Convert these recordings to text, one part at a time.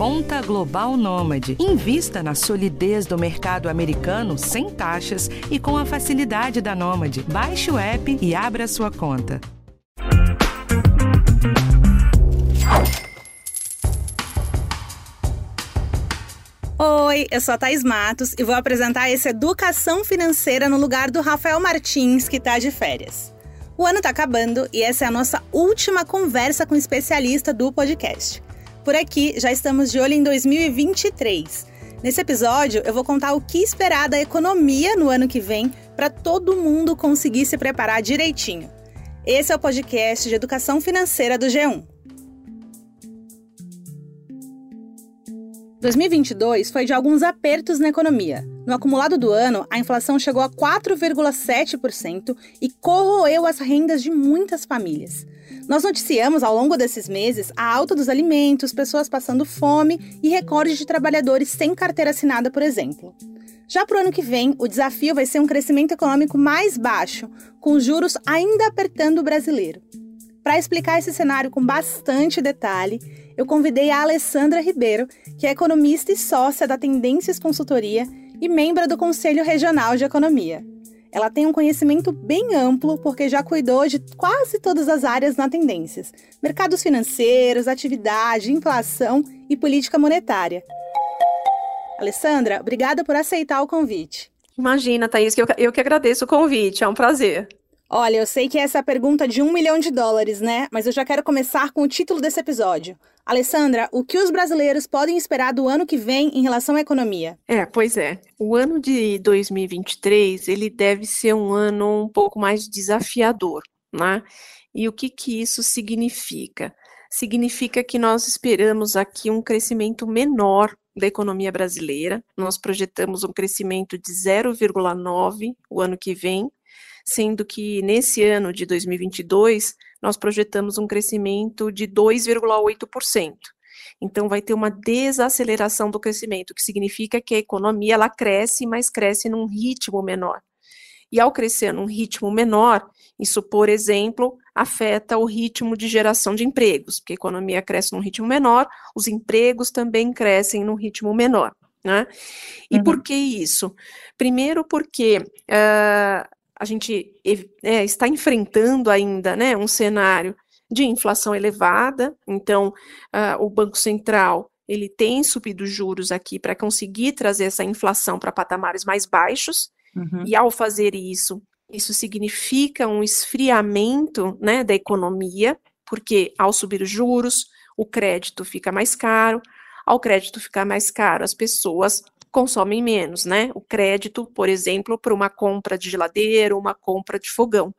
Conta Global Nômade. Invista na solidez do mercado americano sem taxas e com a facilidade da Nômade. Baixe o app e abra sua conta. Oi, eu sou a Thais Matos e vou apresentar esse Educação Financeira no lugar do Rafael Martins, que está de férias. O ano está acabando e essa é a nossa última conversa com especialista do podcast. Por aqui, já estamos de olho em 2023. Nesse episódio, eu vou contar o que esperar da economia no ano que vem para todo mundo conseguir se preparar direitinho. Esse é o podcast de educação financeira do G1. 2022 foi de alguns apertos na economia. No acumulado do ano, a inflação chegou a 4,7% e corroeu as rendas de muitas famílias. Nós noticiamos ao longo desses meses a alta dos alimentos, pessoas passando fome e recordes de trabalhadores sem carteira assinada, por exemplo. Já para o ano que vem, o desafio vai ser um crescimento econômico mais baixo, com os juros ainda apertando o brasileiro. Para explicar esse cenário com bastante detalhe, eu convidei a Alessandra Ribeiro, que é economista e sócia da Tendências Consultoria e membro do Conselho Regional de Economia. Ela tem um conhecimento bem amplo porque já cuidou de quase todas as áreas na Tendências: mercados financeiros, atividade, inflação e política monetária. Alessandra, obrigada por aceitar o convite. Imagina, Thaís, que eu, eu que agradeço o convite, é um prazer. Olha, eu sei que essa é a pergunta de um milhão de dólares, né? Mas eu já quero começar com o título desse episódio. Alessandra, o que os brasileiros podem esperar do ano que vem em relação à economia? É, pois é. O ano de 2023, ele deve ser um ano um pouco mais desafiador, né? E o que que isso significa? Significa que nós esperamos aqui um crescimento menor da economia brasileira. Nós projetamos um crescimento de 0,9 o ano que vem, sendo que nesse ano de 2022 nós projetamos um crescimento de 2,8%. Então vai ter uma desaceleração do crescimento, que significa que a economia ela cresce, mas cresce num ritmo menor. E ao crescer num ritmo menor, isso, por exemplo, afeta o ritmo de geração de empregos, porque a economia cresce num ritmo menor, os empregos também crescem num ritmo menor. Né? E uhum. por que isso? Primeiro, porque uh, a gente é, está enfrentando ainda né, um cenário de inflação elevada, então uh, o Banco Central ele tem subido juros aqui para conseguir trazer essa inflação para patamares mais baixos, uhum. e ao fazer isso, isso significa um esfriamento né, da economia, porque ao subir os juros, o crédito fica mais caro, ao crédito ficar mais caro, as pessoas consomem menos, né? O crédito, por exemplo, para uma compra de geladeira, uma compra de fogão.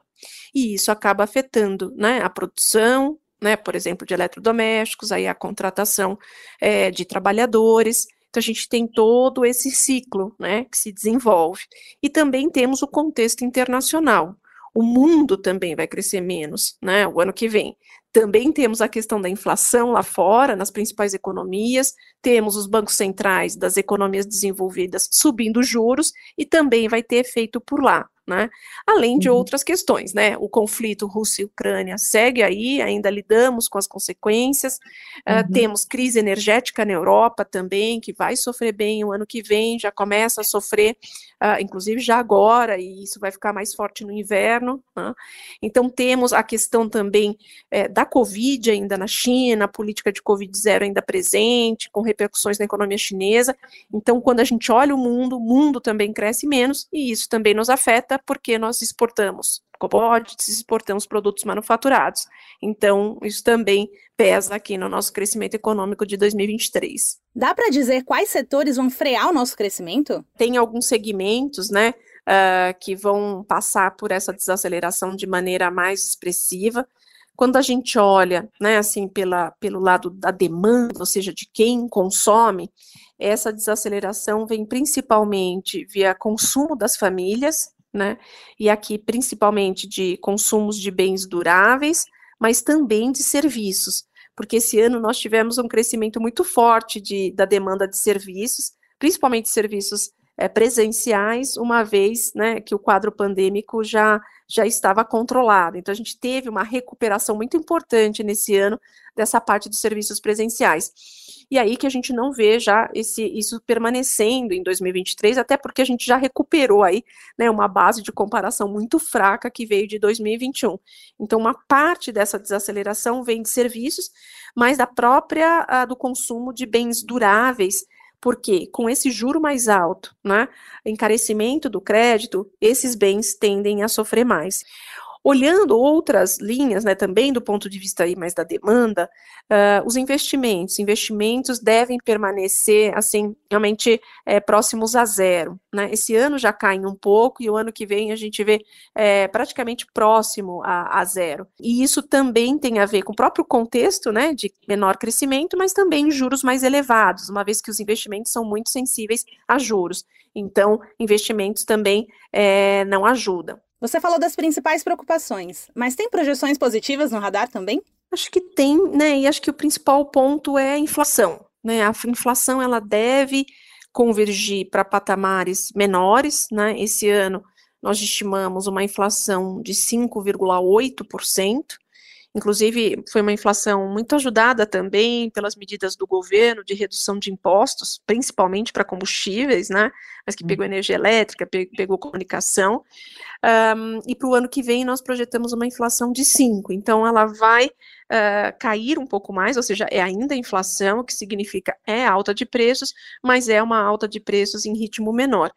E isso acaba afetando, né, a produção, né, por exemplo, de eletrodomésticos, aí a contratação é, de trabalhadores. Então a gente tem todo esse ciclo, né, que se desenvolve. E também temos o contexto internacional. O mundo também vai crescer menos, né, o ano que vem. Também temos a questão da inflação lá fora, nas principais economias, temos os bancos centrais das economias desenvolvidas subindo juros e também vai ter efeito por lá né? Além de uhum. outras questões, né? O conflito Rússia e Ucrânia segue aí, ainda lidamos com as consequências. Uh, temos crise energética na Europa também, que vai sofrer bem o ano que vem, já começa a sofrer, uh, inclusive já agora, e isso vai ficar mais forte no inverno. Né? Então, temos a questão também é, da Covid ainda na China, a política de Covid zero ainda presente, com repercussões na economia chinesa. Então, quando a gente olha o mundo, o mundo também cresce menos, e isso também nos afeta porque nós exportamos commodities, exportamos produtos manufaturados. Então, isso também pesa aqui no nosso crescimento econômico de 2023. Dá para dizer quais setores vão frear o nosso crescimento? Tem alguns segmentos, né, uh, que vão passar por essa desaceleração de maneira mais expressiva. Quando a gente olha, né, assim, pela, pelo lado da demanda, ou seja, de quem consome, essa desaceleração vem principalmente via consumo das famílias, né? E aqui principalmente de consumos de bens duráveis, mas também de serviços, porque esse ano nós tivemos um crescimento muito forte de, da demanda de serviços, principalmente serviços é, presenciais, uma vez né, que o quadro pandêmico já, já estava controlado. Então, a gente teve uma recuperação muito importante nesse ano dessa parte dos serviços presenciais. E aí que a gente não vê já esse, isso permanecendo em 2023, até porque a gente já recuperou aí né, uma base de comparação muito fraca que veio de 2021. Então, uma parte dessa desaceleração vem de serviços, mas da própria a, do consumo de bens duráveis, porque com esse juro mais alto, né, encarecimento do crédito, esses bens tendem a sofrer mais. Olhando outras linhas, né, também do ponto de vista aí mais da demanda, uh, os investimentos, investimentos devem permanecer, assim, realmente é, próximos a zero, né, esse ano já caem um pouco e o ano que vem a gente vê é, praticamente próximo a, a, zero, e isso também tem a ver com o próprio contexto, né, de menor crescimento, mas também juros mais elevados, uma vez que os investimentos são muito sensíveis a juros, então investimentos também é, não ajudam. Você falou das principais preocupações, mas tem projeções positivas no radar também? Acho que tem, né? E acho que o principal ponto é a inflação. Né? A inflação ela deve convergir para patamares menores, né? Esse ano nós estimamos uma inflação de 5,8%. Inclusive, foi uma inflação muito ajudada também pelas medidas do governo de redução de impostos, principalmente para combustíveis, né? Mas que pegou uhum. energia elétrica, pegou comunicação. Um, e para o ano que vem nós projetamos uma inflação de 5%. Então, ela vai uh, cair um pouco mais, ou seja, é ainda inflação, o que significa é alta de preços, mas é uma alta de preços em ritmo menor.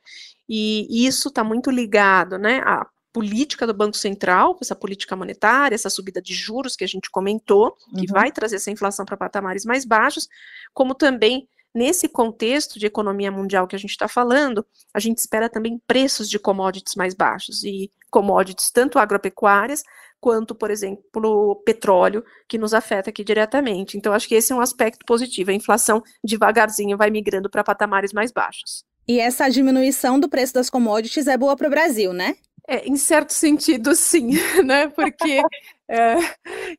E isso está muito ligado, né, à política do Banco Central, essa política monetária, essa subida de juros que a gente comentou, que uhum. vai trazer essa inflação para patamares mais baixos, como também nesse contexto de economia mundial que a gente está falando, a gente espera também preços de commodities mais baixos e commodities tanto agropecuárias quanto, por exemplo, o petróleo, que nos afeta aqui diretamente. Então, acho que esse é um aspecto positivo. A inflação devagarzinho vai migrando para patamares mais baixos. E essa diminuição do preço das commodities é boa para o Brasil, né? É, em certo sentido, sim, né? Porque, é,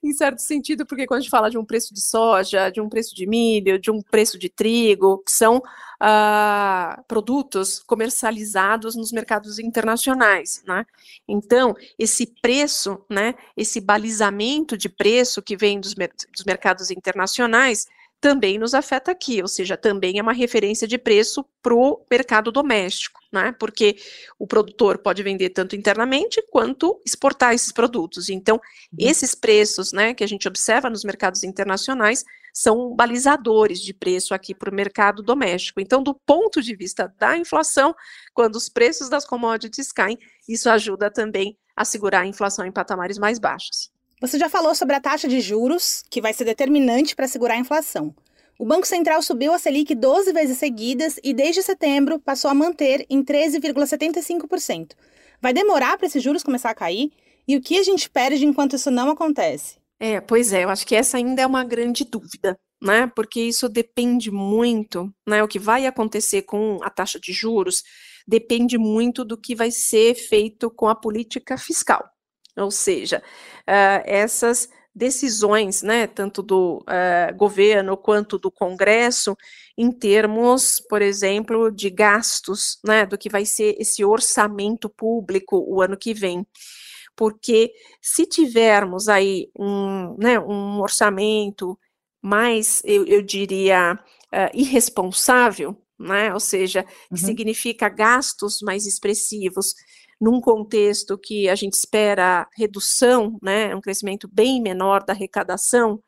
em certo sentido, porque quando a gente fala de um preço de soja, de um preço de milho, de um preço de trigo, que são uh, produtos comercializados nos mercados internacionais, né? Então, esse preço, né? Esse balizamento de preço que vem dos, mer dos mercados internacionais também nos afeta aqui, ou seja, também é uma referência de preço para o mercado doméstico, né? Porque o produtor pode vender tanto internamente quanto exportar esses produtos. Então, uhum. esses preços, né, que a gente observa nos mercados internacionais são balizadores de preço aqui para o mercado doméstico. Então, do ponto de vista da inflação, quando os preços das commodities caem, isso ajuda também a segurar a inflação em patamares mais baixos. Você já falou sobre a taxa de juros, que vai ser determinante para segurar a inflação. O Banco Central subiu a Selic 12 vezes seguidas e, desde setembro, passou a manter em 13,75%. Vai demorar para esses juros começar a cair? E o que a gente perde enquanto isso não acontece? É, pois é, eu acho que essa ainda é uma grande dúvida, né? Porque isso depende muito, né? O que vai acontecer com a taxa de juros depende muito do que vai ser feito com a política fiscal. Ou seja, uh, essas decisões, né, tanto do uh, governo quanto do Congresso, em termos, por exemplo, de gastos, né, do que vai ser esse orçamento público o ano que vem. Porque se tivermos aí um, né, um orçamento mais, eu, eu diria, uh, irresponsável, né, ou seja, que uhum. significa gastos mais expressivos, num contexto que a gente espera redução, né, um crescimento bem menor da arrecadação,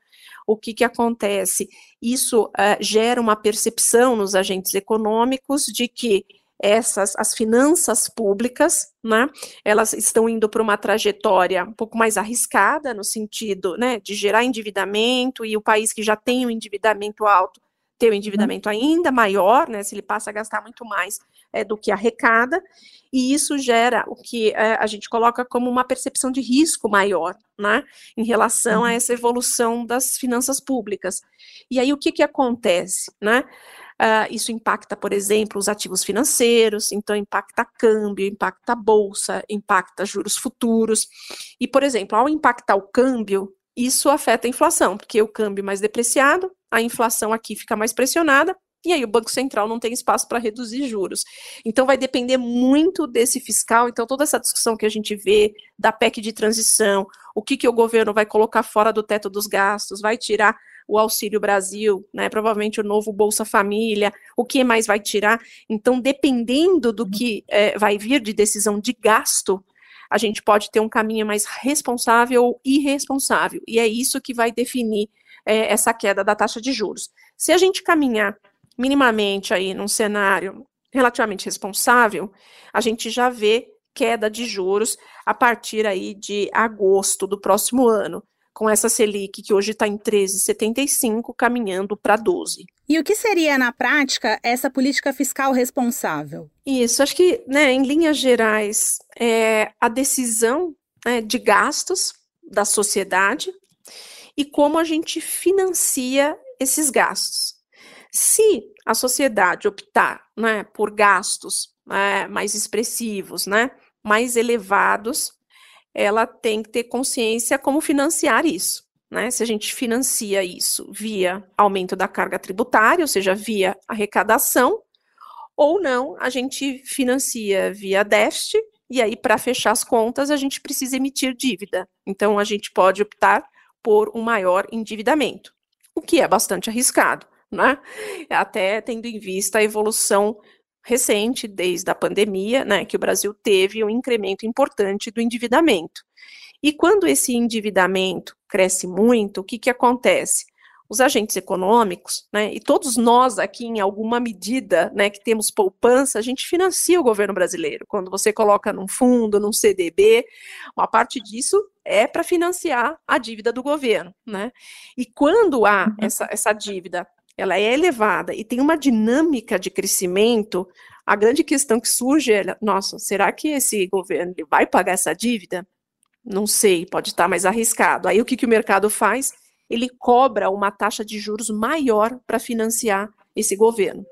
o que, que acontece? Isso uh, gera uma percepção nos agentes econômicos de que essas as finanças públicas, né, elas estão indo para uma trajetória um pouco mais arriscada no sentido, né, de gerar endividamento e o país que já tem um endividamento alto ter um endividamento ainda maior, né, se ele passa a gastar muito mais é, do que arrecada, e isso gera o que é, a gente coloca como uma percepção de risco maior, né, em relação a uhum. essa evolução das finanças públicas. E aí o que que acontece, né? Uh, isso impacta, por exemplo, os ativos financeiros, então impacta câmbio, impacta bolsa, impacta juros futuros. E, por exemplo, ao impactar o câmbio, isso afeta a inflação, porque o câmbio mais depreciado, a inflação aqui fica mais pressionada, e aí o Banco Central não tem espaço para reduzir juros. Então vai depender muito desse fiscal. Então toda essa discussão que a gente vê da PEC de transição, o que, que o governo vai colocar fora do teto dos gastos, vai tirar o Auxílio Brasil, né, provavelmente o novo Bolsa Família, o que mais vai tirar. Então, dependendo do que é, vai vir de decisão de gasto, a gente pode ter um caminho mais responsável ou irresponsável, e é isso que vai definir é, essa queda da taxa de juros. Se a gente caminhar minimamente aí num cenário relativamente responsável, a gente já vê queda de juros a partir aí de agosto do próximo ano, com essa Selic que hoje está em 13,75, caminhando para 12. E o que seria, na prática, essa política fiscal responsável? Isso, acho que, né, em linhas gerais, é a decisão né, de gastos da sociedade e como a gente financia esses gastos. Se a sociedade optar né, por gastos né, mais expressivos, né, mais elevados, ela tem que ter consciência como financiar isso. Né? Se a gente financia isso via aumento da carga tributária, ou seja, via arrecadação, ou não, a gente financia via déficit, e aí, para fechar as contas, a gente precisa emitir dívida. Então, a gente pode optar por um maior endividamento, o que é bastante arriscado né? Até tendo em vista a evolução recente, desde a pandemia, né, que o Brasil teve um incremento importante do endividamento. E quando esse endividamento cresce muito, o que, que acontece? Os agentes econômicos, né, e todos nós aqui, em alguma medida, né, que temos poupança, a gente financia o governo brasileiro. Quando você coloca num fundo, num CDB, uma parte disso é para financiar a dívida do governo, né? E quando há uhum. essa, essa dívida ela é elevada e tem uma dinâmica de crescimento, a grande questão que surge é, nossa, será que esse governo vai pagar essa dívida? Não sei, pode estar mais arriscado. Aí o que, que o mercado faz? Ele cobra uma taxa de juros maior para financiar esse governo.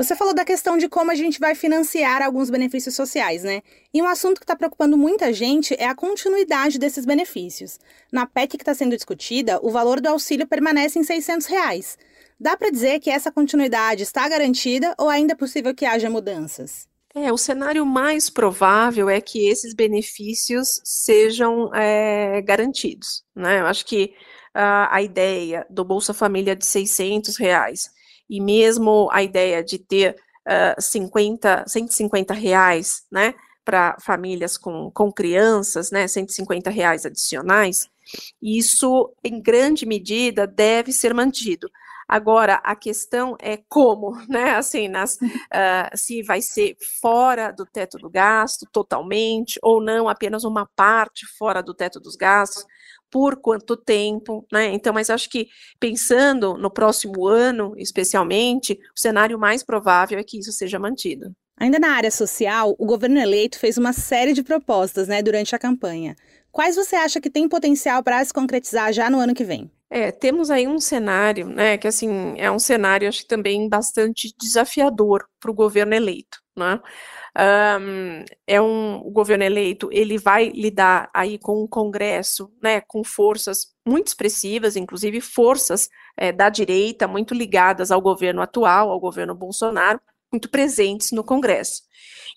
Você falou da questão de como a gente vai financiar alguns benefícios sociais, né? E um assunto que está preocupando muita gente é a continuidade desses benefícios. Na PEC que está sendo discutida, o valor do auxílio permanece em 600 reais. Dá para dizer que essa continuidade está garantida ou ainda é possível que haja mudanças? É, o cenário mais provável é que esses benefícios sejam é, garantidos, né? Eu acho que uh, a ideia do Bolsa Família de 600 reais e mesmo a ideia de ter uh, 50, 150 reais, né, para famílias com, com crianças, né, 150 reais adicionais, isso, em grande medida, deve ser mantido. Agora, a questão é como, né? Assim, nas, uh, se vai ser fora do teto do gasto, totalmente, ou não, apenas uma parte fora do teto dos gastos por quanto tempo, né? Então, mas acho que pensando no próximo ano, especialmente, o cenário mais provável é que isso seja mantido. Ainda na área social, o governo eleito fez uma série de propostas, né, durante a campanha. Quais você acha que tem potencial para se concretizar já no ano que vem? É, temos aí um cenário, né, que assim, é um cenário, acho que também bastante desafiador para o governo eleito, né? Um, é um o governo eleito, ele vai lidar aí com um Congresso, né, com forças muito expressivas, inclusive forças é, da direita muito ligadas ao governo atual, ao governo Bolsonaro, muito presentes no Congresso.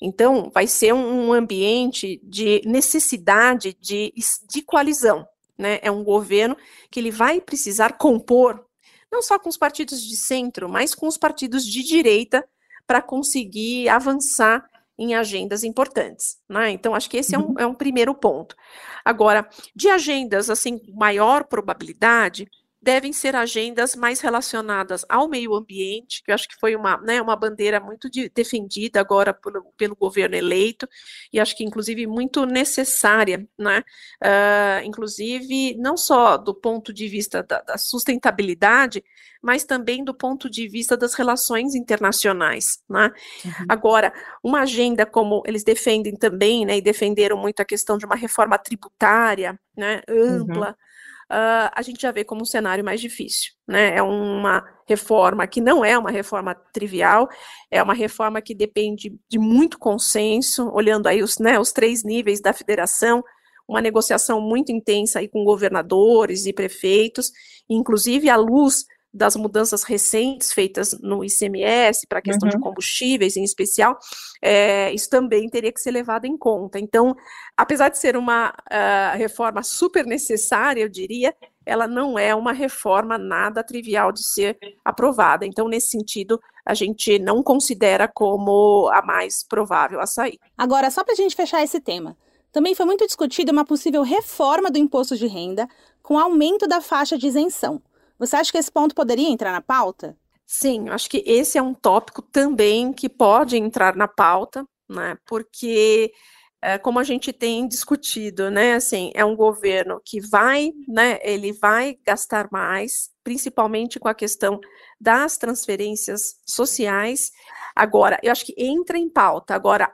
Então, vai ser um, um ambiente de necessidade de, de coalizão, né? É um governo que ele vai precisar compor não só com os partidos de centro, mas com os partidos de direita para conseguir avançar em agendas importantes. Né? Então, acho que esse é um, uhum. é um primeiro ponto. Agora, de agendas, assim, maior probabilidade, devem ser agendas mais relacionadas ao meio ambiente, que eu acho que foi uma, né, uma bandeira muito de, defendida agora pelo, pelo, governo eleito, e acho que inclusive muito necessária, né, uh, inclusive não só do ponto de vista da, da, sustentabilidade, mas também do ponto de vista das relações internacionais, né. Uhum. Agora, uma agenda como eles defendem também, né, e defenderam muito a questão de uma reforma tributária, né, ampla, uhum uh, a gente já vê como um cenário mais difícil. Né? É uma reforma que não é uma reforma trivial, é uma reforma que depende de muito consenso, olhando aí os, né, os três níveis da federação, uma negociação muito intensa aí com governadores e prefeitos, inclusive à luz das mudanças recentes feitas no ICMS para a questão uhum. de combustíveis, em especial, é, isso também teria que ser levado em conta. Então, apesar de ser uma uh, reforma super necessária, eu diria, ela não é uma reforma nada trivial de ser aprovada. Então, nesse sentido, a gente não considera como a mais provável a sair. Agora, só para a gente fechar esse tema, também foi muito discutida uma possível reforma do imposto de renda com aumento da faixa de isenção. Você acha que esse ponto poderia entrar na pauta? Sim, acho que esse é um tópico também que pode entrar na pauta, né? Porque é, como a gente tem discutido, né? Assim, é um governo que vai, né? Ele vai gastar mais, principalmente com a questão das transferências sociais. Agora, eu acho que entra em pauta. Agora,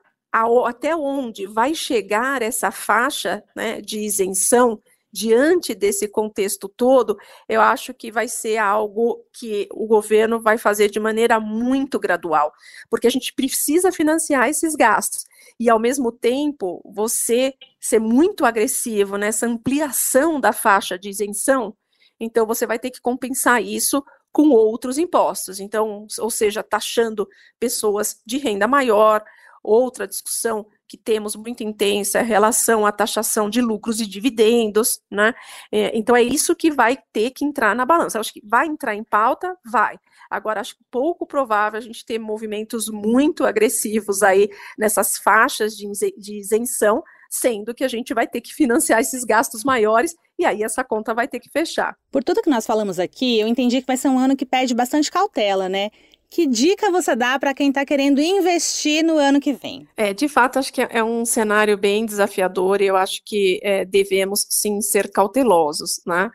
até onde vai chegar essa faixa né, de isenção diante desse contexto todo, eu acho que vai ser algo que o governo vai fazer de maneira muito gradual, porque a gente precisa financiar esses gastos. E, ao mesmo tempo, você ser muito agressivo nessa ampliação da faixa de isenção, então você vai ter que compensar isso com outros impostos. Então, ou seja, taxando pessoas de renda maior, outra discussão que temos muito intensa relação à taxação de lucros e dividendos, né? É, então é isso que vai ter que entrar na balança. acho que vai entrar em pauta, vai. Agora acho pouco provável a gente ter movimentos muito agressivos aí nessas faixas de, de isenção, sendo que a gente vai ter que financiar esses gastos maiores e aí essa conta vai ter que fechar. Por tudo que nós falamos aqui, eu entendi que vai ser um ano que pede bastante cautela, né? Que dica você dá para quem está querendo investir no ano que vem? É, de fato, acho que é um cenário bem desafiador e eu acho que é, devemos sim ser cautelosos, né?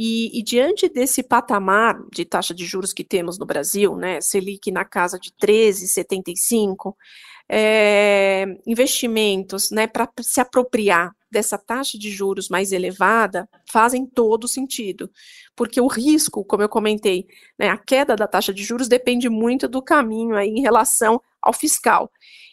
E, e, diante desse patamar de taxa de juros que temos no Brasil, né, Selic na casa de 13,75, é, investimentos né, para se apropriar dessa taxa de juros mais elevada fazem todo sentido, porque o risco, como eu comentei, né, a queda da taxa de juros depende muito do caminho aí em relação ao fiscal.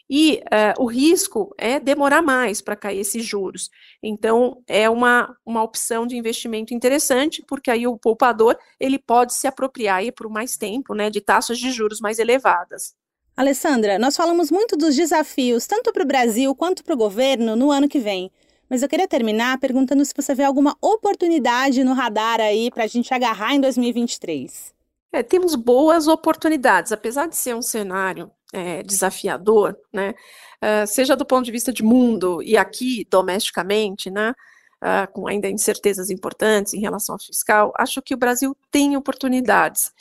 E uh, o risco é demorar mais para cair esses juros. Então, é uma, uma opção de investimento interessante, porque aí o poupador ele pode se apropriar aí por mais tempo né, de taxas de juros mais elevadas. Alessandra, nós falamos muito dos desafios, tanto para o Brasil quanto para o governo, no ano que vem. Mas eu queria terminar perguntando se você vê alguma oportunidade no radar aí para a gente agarrar em 2023. É, temos boas oportunidades, apesar de ser um cenário é, desafiador, né? Uh, seja do ponto de vista de mundo e aqui domesticamente, né? Uh, com ainda incertezas importantes em relação ao fiscal, acho que o Brasil tem oportunidades.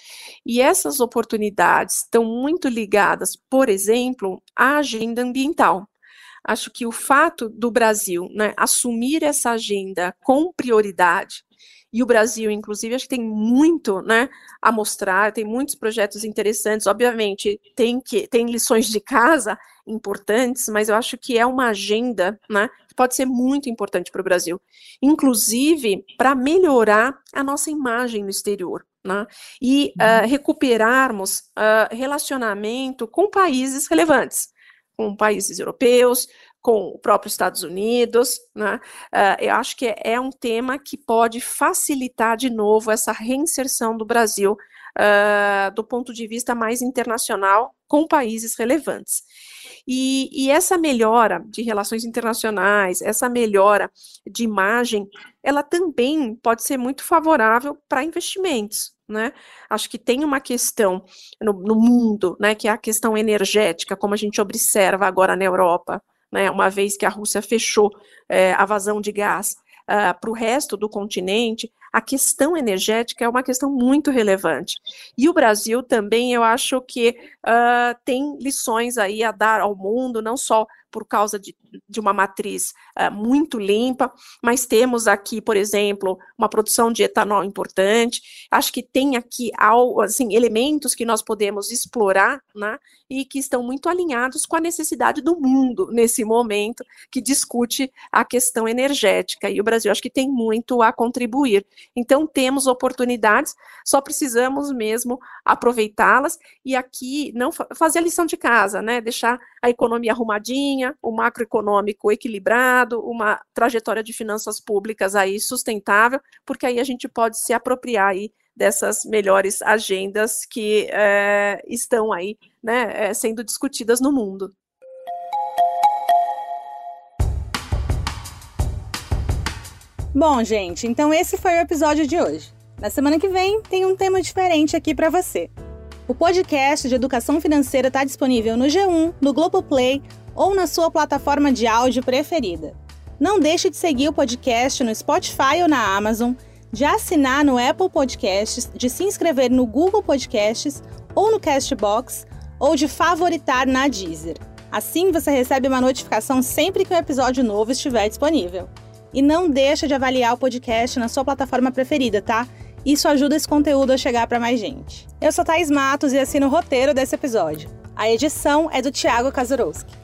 E essas oportunidades estão muito ligadas, por exemplo, à agenda ambiental acho que o fato do Brasil né, assumir essa agenda com prioridade, e o Brasil, inclusive, acho que tem muito né, a mostrar, tem muitos projetos interessantes, obviamente, tem, que, tem lições de casa importantes, mas eu acho que é uma agenda né, que pode ser muito importante para o Brasil, inclusive para melhorar a nossa imagem no exterior. Né, e uh, recuperarmos uh, relacionamento com países relevantes com países europeus, com o próprio Estados Unidos, né? Uh, eu acho que é, é, um tema que pode facilitar de novo essa reinserção do Brasil uh, do ponto de vista mais internacional com países relevantes. E, e, essa melhora de relações internacionais, essa melhora de imagem, ela também pode ser muito favorável para investimentos né? Acho que tem uma questão no, no, mundo, né, que é a questão energética, como a gente observa agora na Europa, né, uma vez que a Rússia fechou é, a vazão de gás uh, para o resto do continente, a questão energética é uma questão muito relevante. E o Brasil também, eu acho que uh, tem lições aí a dar ao mundo, não só por causa de, de uma matriz uh, muito limpa, mas temos aqui, por exemplo, uma produção de etanol importante. Acho que tem aqui assim, elementos que nós podemos explorar né, e que estão muito alinhados com a necessidade do mundo nesse momento que discute a questão energética. E o Brasil acho que tem muito a contribuir. Então, temos oportunidades, só precisamos mesmo aproveitá-las e aqui não fazer a lição de casa, né? Deixar a economia arrumadinha, o macroeconômico equilibrado, uma trajetória de finanças públicas aí sustentável, porque aí a gente pode se apropriar aí dessas melhores agendas que é, estão aí né, é, sendo discutidas no mundo. Bom, gente, então esse foi o episódio de hoje. Na semana que vem tem um tema diferente aqui para você. O podcast de educação financeira está disponível no G1, no Globoplay ou na sua plataforma de áudio preferida. Não deixe de seguir o podcast no Spotify ou na Amazon, de assinar no Apple Podcasts, de se inscrever no Google Podcasts ou no Castbox ou de favoritar na Deezer. Assim você recebe uma notificação sempre que um episódio novo estiver disponível. E não deixa de avaliar o podcast na sua plataforma preferida, tá? Isso ajuda esse conteúdo a chegar para mais gente. Eu sou Thais Matos e assino o roteiro desse episódio. A edição é do Thiago Kazurowski.